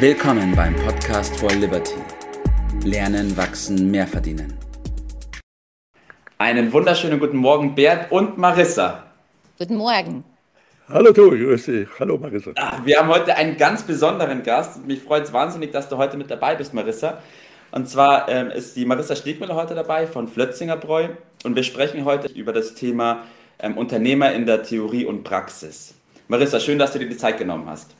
Willkommen beim Podcast for Liberty. Lernen, wachsen, mehr verdienen. Einen wunderschönen guten Morgen, Bert und Marissa. Guten Morgen. Hallo Tobi, grüß dich. Hallo Marissa. Ah, wir haben heute einen ganz besonderen Gast. Mich freut es wahnsinnig, dass du heute mit dabei bist, Marissa. Und zwar ähm, ist die Marissa Stiegmüller heute dabei von Flötzinger Bräu. Und wir sprechen heute über das Thema ähm, Unternehmer in der Theorie und Praxis. Marissa, schön, dass du dir die Zeit genommen hast.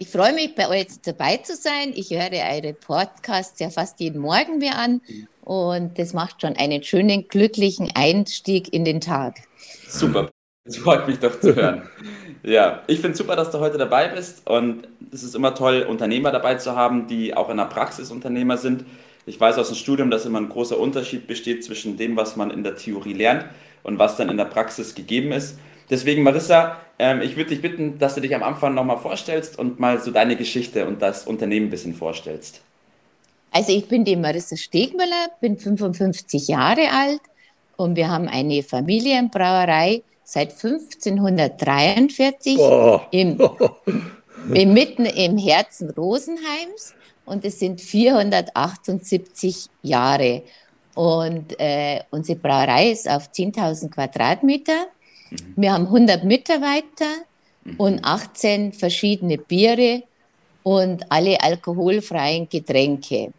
Ich freue mich, bei euch dabei zu sein. Ich höre eure Podcasts ja fast jeden Morgen mir an und das macht schon einen schönen, glücklichen Einstieg in den Tag. Super, das freut mich doch zu hören. ja, ich finde super, dass du heute dabei bist und es ist immer toll, Unternehmer dabei zu haben, die auch in der Praxis Unternehmer sind. Ich weiß aus dem Studium, dass immer ein großer Unterschied besteht zwischen dem, was man in der Theorie lernt und was dann in der Praxis gegeben ist. Deswegen, Marissa, ähm, ich würde dich bitten, dass du dich am Anfang nochmal vorstellst und mal so deine Geschichte und das Unternehmen ein bisschen vorstellst. Also ich bin die Marissa Stegmüller, bin 55 Jahre alt und wir haben eine Familienbrauerei seit 1543 im, im, mitten im Herzen Rosenheims und es sind 478 Jahre. Und äh, unsere Brauerei ist auf 10.000 Quadratmeter Mhm. Wir haben 100 Mitarbeiter mhm. und 18 verschiedene Biere und alle alkoholfreien Getränke.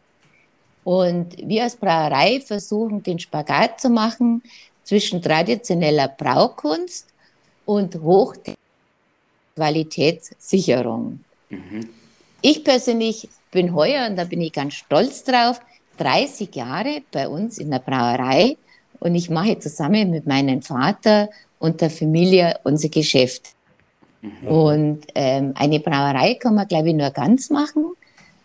Und wir als Brauerei versuchen den Spagat zu machen zwischen traditioneller Braukunst und Hochqualitätssicherung. Mhm. Ich persönlich bin heuer, und da bin ich ganz stolz drauf, 30 Jahre bei uns in der Brauerei und ich mache zusammen mit meinem Vater und der Familie unser Geschäft. Mhm. Und ähm, eine Brauerei kann man, glaube ich, nur ganz machen.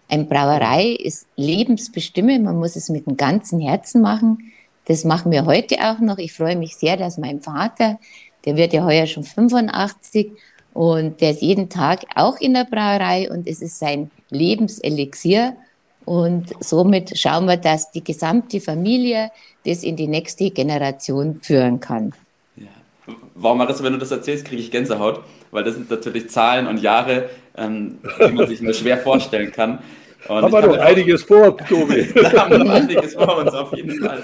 Eine Brauerei ist lebensbestimmend, man muss es mit dem ganzen Herzen machen. Das machen wir heute auch noch. Ich freue mich sehr, dass mein Vater, der wird ja heuer schon 85 und der ist jeden Tag auch in der Brauerei und es ist sein Lebenselixier. Und somit schauen wir, dass die gesamte Familie das in die nächste Generation führen kann. Warum, Marissa, wenn du das erzählst, kriege ich Gänsehaut, weil das sind natürlich Zahlen und Jahre, ähm, die man sich nur schwer vorstellen kann. Und haben wir doch einiges vor, Tobi. da haben wir noch einiges vor uns, auf jeden Fall.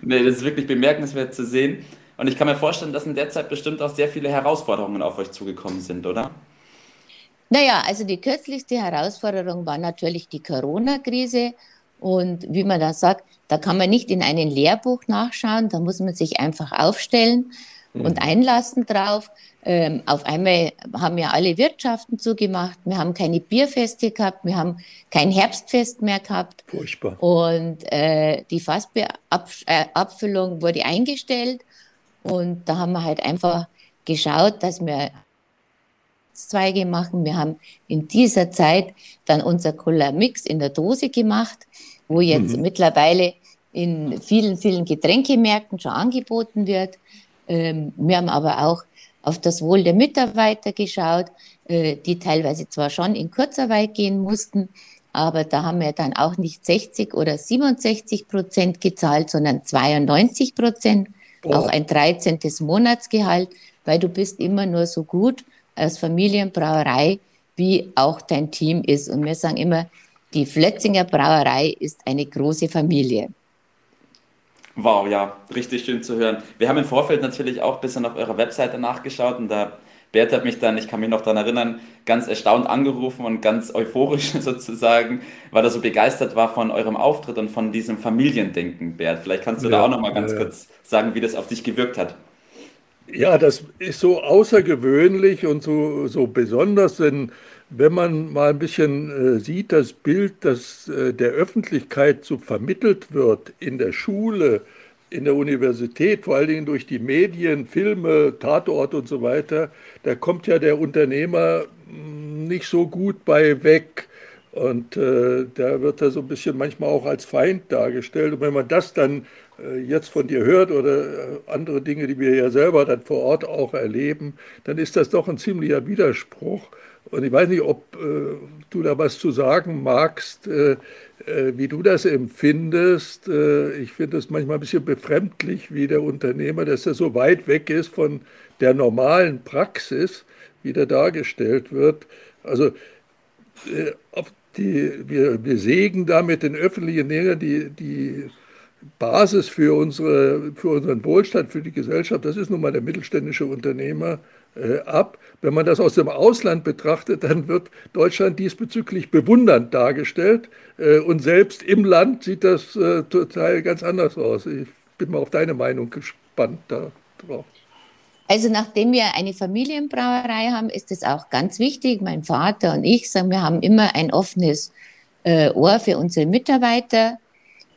Nee, das ist wirklich bemerkenswert zu sehen. Und ich kann mir vorstellen, dass in der Zeit bestimmt auch sehr viele Herausforderungen auf euch zugekommen sind, oder? Naja, also die kürzlichste Herausforderung war natürlich die Corona-Krise. Und wie man da sagt, da kann man nicht in einem Lehrbuch nachschauen, da muss man sich einfach aufstellen und mhm. einlassen drauf. Ähm, auf einmal haben ja alle Wirtschaften zugemacht. Wir haben keine Bierfeste gehabt. Wir haben kein Herbstfest mehr gehabt. Furchtbar. Und äh, die Fassabfüllung wurde eingestellt. Und da haben wir halt einfach geschaut, dass wir Zweige machen. Wir haben in dieser Zeit dann unser Cola Mix in der Dose gemacht, wo jetzt mhm. mittlerweile in vielen, vielen Getränkemärkten schon angeboten wird. Ähm, wir haben aber auch auf das Wohl der Mitarbeiter geschaut, äh, die teilweise zwar schon in Kurzarbeit gehen mussten, aber da haben wir dann auch nicht 60 oder 67 Prozent gezahlt, sondern 92 Prozent, oh. auch ein 13. Monatsgehalt, weil du bist immer nur so gut als Familienbrauerei, wie auch dein Team ist. Und wir sagen immer, die Flötzinger Brauerei ist eine große Familie. Wow, ja, richtig schön zu hören. Wir haben im Vorfeld natürlich auch ein bisschen auf eurer Webseite nachgeschaut und da Bert hat mich dann, ich kann mich noch daran erinnern, ganz erstaunt angerufen und ganz euphorisch sozusagen, weil er so begeistert war von eurem Auftritt und von diesem Familiendenken, Bert. Vielleicht kannst du ja, da auch noch mal ganz ja. kurz sagen, wie das auf dich gewirkt hat. Ja, das ist so außergewöhnlich und so, so besonders, denn wenn man mal ein bisschen äh, sieht, das Bild, das äh, der Öffentlichkeit so vermittelt wird in der Schule, in der Universität, vor allen Dingen durch die Medien, Filme, Tatort und so weiter, da kommt ja der Unternehmer hm, nicht so gut bei weg. Und äh, da wird er so ein bisschen manchmal auch als Feind dargestellt. Und wenn man das dann äh, jetzt von dir hört oder äh, andere Dinge, die wir ja selber dann vor Ort auch erleben, dann ist das doch ein ziemlicher Widerspruch. Und ich weiß nicht, ob äh, du da was zu sagen magst, äh, äh, wie du das empfindest. Äh, ich finde es manchmal ein bisschen befremdlich, wie der Unternehmer, dass er so weit weg ist von der normalen Praxis, wie der dargestellt wird. Also auf die, wir, wir sägen damit den öffentlichen Näher die, die Basis für, unsere, für unseren Wohlstand, für die Gesellschaft, das ist nun mal der mittelständische Unternehmer, äh, ab. Wenn man das aus dem Ausland betrachtet, dann wird Deutschland diesbezüglich bewundernd dargestellt. Äh, und selbst im Land sieht das äh, total ganz anders aus. Ich bin mal auf deine Meinung gespannt darauf. Also nachdem wir eine Familienbrauerei haben, ist es auch ganz wichtig. Mein Vater und ich sagen, wir haben immer ein offenes äh, Ohr für unsere Mitarbeiter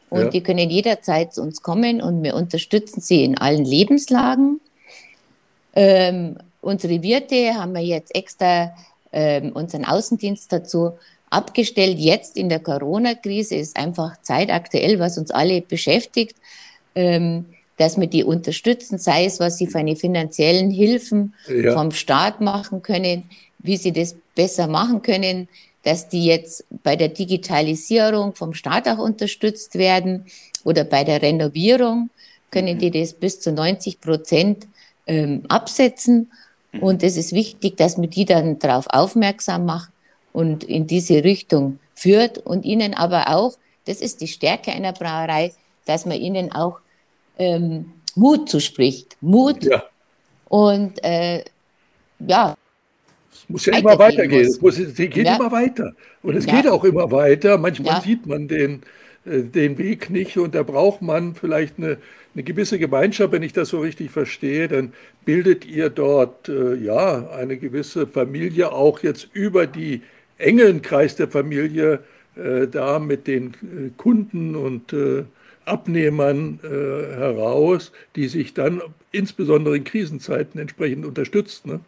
und ja. die können jederzeit zu uns kommen und wir unterstützen sie in allen Lebenslagen. Ähm, unsere Wirte haben wir jetzt extra ähm, unseren Außendienst dazu abgestellt. Jetzt in der Corona-Krise ist einfach zeitaktuell, was uns alle beschäftigt. Ähm, dass wir die unterstützen, sei es, was sie für eine finanziellen Hilfen ja. vom Staat machen können, wie sie das besser machen können, dass die jetzt bei der Digitalisierung vom Staat auch unterstützt werden oder bei der Renovierung können mhm. die das bis zu 90 Prozent ähm, absetzen. Mhm. Und es ist wichtig, dass man die dann darauf aufmerksam macht und in diese Richtung führt und ihnen aber auch, das ist die Stärke einer Brauerei, dass man ihnen auch ähm, Mut zuspricht. Mut ja. und äh, ja. Es muss ja immer weitergehen. Es, muss, es geht ja. immer weiter. Und es ja. geht auch immer weiter. Manchmal sieht man den, äh, den Weg nicht und da braucht man vielleicht eine, eine gewisse Gemeinschaft, wenn ich das so richtig verstehe, dann bildet ihr dort äh, ja eine gewisse Familie auch jetzt über die engen Kreis der Familie äh, da mit den äh, Kunden und Abnehmern äh, heraus, die sich dann insbesondere in Krisenzeiten entsprechend unterstützt. Ne?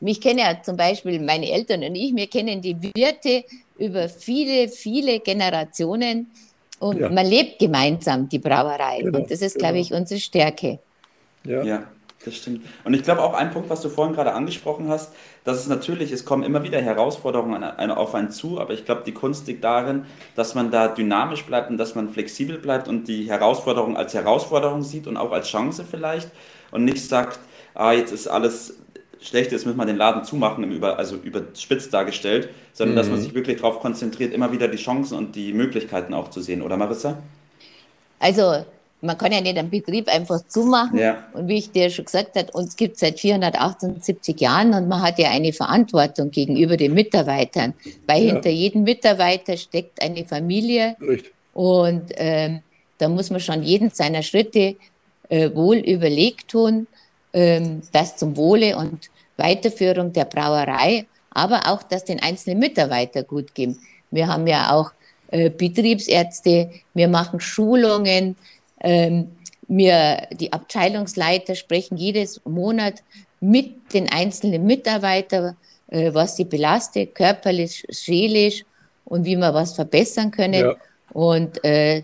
Mich kennen ja zum Beispiel meine Eltern und ich, wir kennen die Wirte über viele, viele Generationen und ja. man lebt gemeinsam die Brauerei. Genau, und das ist, genau. glaube ich, unsere Stärke. Ja. ja. Das stimmt. Und ich glaube auch ein Punkt, was du vorhin gerade angesprochen hast, dass es natürlich, es kommen immer wieder Herausforderungen auf einen zu, aber ich glaube, die Kunst liegt darin, dass man da dynamisch bleibt und dass man flexibel bleibt und die Herausforderung als Herausforderung sieht und auch als Chance vielleicht und nicht sagt, ah, jetzt ist alles schlecht, jetzt müssen wir den Laden zumachen, über, also überspitzt dargestellt, sondern mhm. dass man mhm. sich wirklich darauf konzentriert, immer wieder die Chancen und die Möglichkeiten auch zu sehen, oder Marissa? Also man kann ja nicht einen Betrieb einfach zumachen. Ja. Und wie ich dir schon gesagt habe, uns gibt es seit 478 Jahren und man hat ja eine Verantwortung gegenüber den Mitarbeitern, weil ja. hinter jedem Mitarbeiter steckt eine Familie. Richtig. Und ähm, da muss man schon jeden seiner Schritte äh, wohl überlegt tun, ähm, das zum Wohle und Weiterführung der Brauerei, aber auch, dass den einzelnen Mitarbeiter gut gehen. Wir haben ja auch äh, Betriebsärzte, wir machen Schulungen, ähm, wir, die Abteilungsleiter sprechen jedes Monat mit den einzelnen Mitarbeitern, äh, was sie belastet, körperlich, seelisch und wie wir was verbessern können. Ja. Und äh,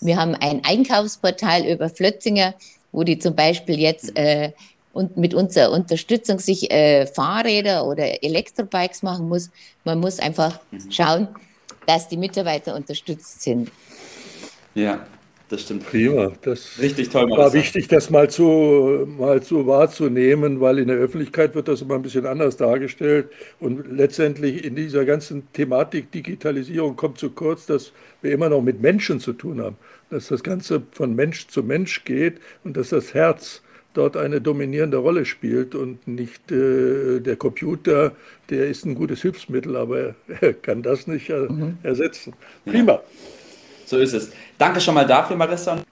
wir haben ein Einkaufsportal über Flötzinger, wo die zum Beispiel jetzt äh, und mit unserer Unterstützung sich äh, Fahrräder oder Elektrobikes machen muss. Man muss einfach mhm. schauen, dass die Mitarbeiter unterstützt sind. Ja, das stimmt. Prima. Das Richtig toll. War wichtig, das mal zu, mal zu wahrzunehmen, weil in der Öffentlichkeit wird das immer ein bisschen anders dargestellt. Und letztendlich in dieser ganzen Thematik Digitalisierung kommt zu kurz, dass wir immer noch mit Menschen zu tun haben. Dass das Ganze von Mensch zu Mensch geht und dass das Herz dort eine dominierende Rolle spielt und nicht äh, der Computer, der ist ein gutes Hilfsmittel, aber er kann das nicht äh, mhm. ersetzen. Prima. Ja. So ist es. Danke schon mal dafür, Marissa. Und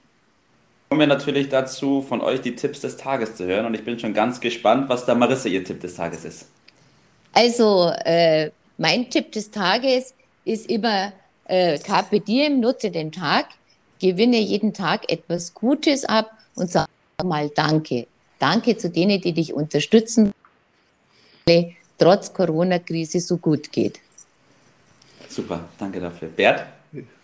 kommen wir natürlich dazu, von euch die Tipps des Tages zu hören. Und ich bin schon ganz gespannt, was da Marissa ihr Tipp des Tages ist. Also, äh, mein Tipp des Tages ist immer äh, Carpe Diem, nutze den Tag, gewinne jeden Tag etwas Gutes ab und sag mal Danke. Danke zu denen, die dich unterstützen, trotz Corona-Krise so gut geht. Super, danke dafür. Bert?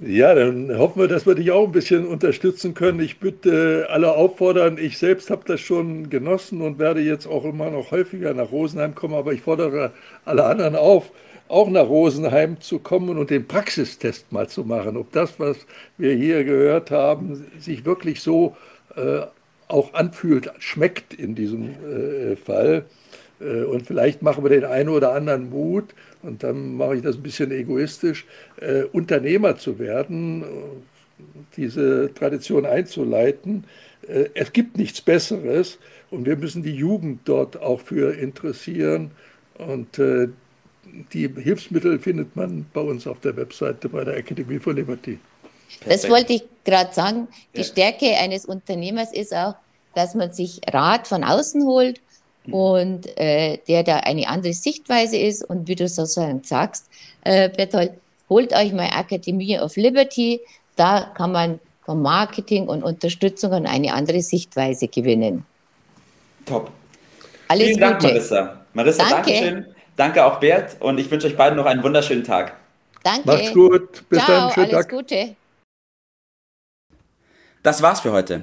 Ja, dann hoffen wir, dass wir dich auch ein bisschen unterstützen können. Ich bitte alle auffordern, ich selbst habe das schon genossen und werde jetzt auch immer noch häufiger nach Rosenheim kommen, aber ich fordere alle anderen auf, auch nach Rosenheim zu kommen und den Praxistest mal zu machen, ob das, was wir hier gehört haben, sich wirklich so äh, auch anfühlt, schmeckt in diesem äh, Fall. Äh, und vielleicht machen wir den einen oder anderen Mut, und dann mache ich das ein bisschen egoistisch, äh, Unternehmer zu werden, diese Tradition einzuleiten. Äh, es gibt nichts Besseres und wir müssen die Jugend dort auch für interessieren. Und äh, die Hilfsmittel findet man bei uns auf der Webseite bei der Academy for Liberty. Das wollte ich gerade sagen. Die ja. Stärke eines Unternehmers ist auch, dass man sich Rat von außen holt. Und äh, der da eine andere Sichtweise ist. Und wie du sozusagen sagst, äh, Bertolt, holt euch mal Academy of Liberty. Da kann man vom Marketing und Unterstützung und eine andere Sichtweise gewinnen. Top. Alles Vielen Dank, Gute. Marissa. Marissa, danke. schön. Danke auch Bert und ich wünsche euch beiden noch einen wunderschönen Tag. Danke. Macht's gut. Bis Ciao, dann. Schönen alles Tag. Gute. Das war's für heute.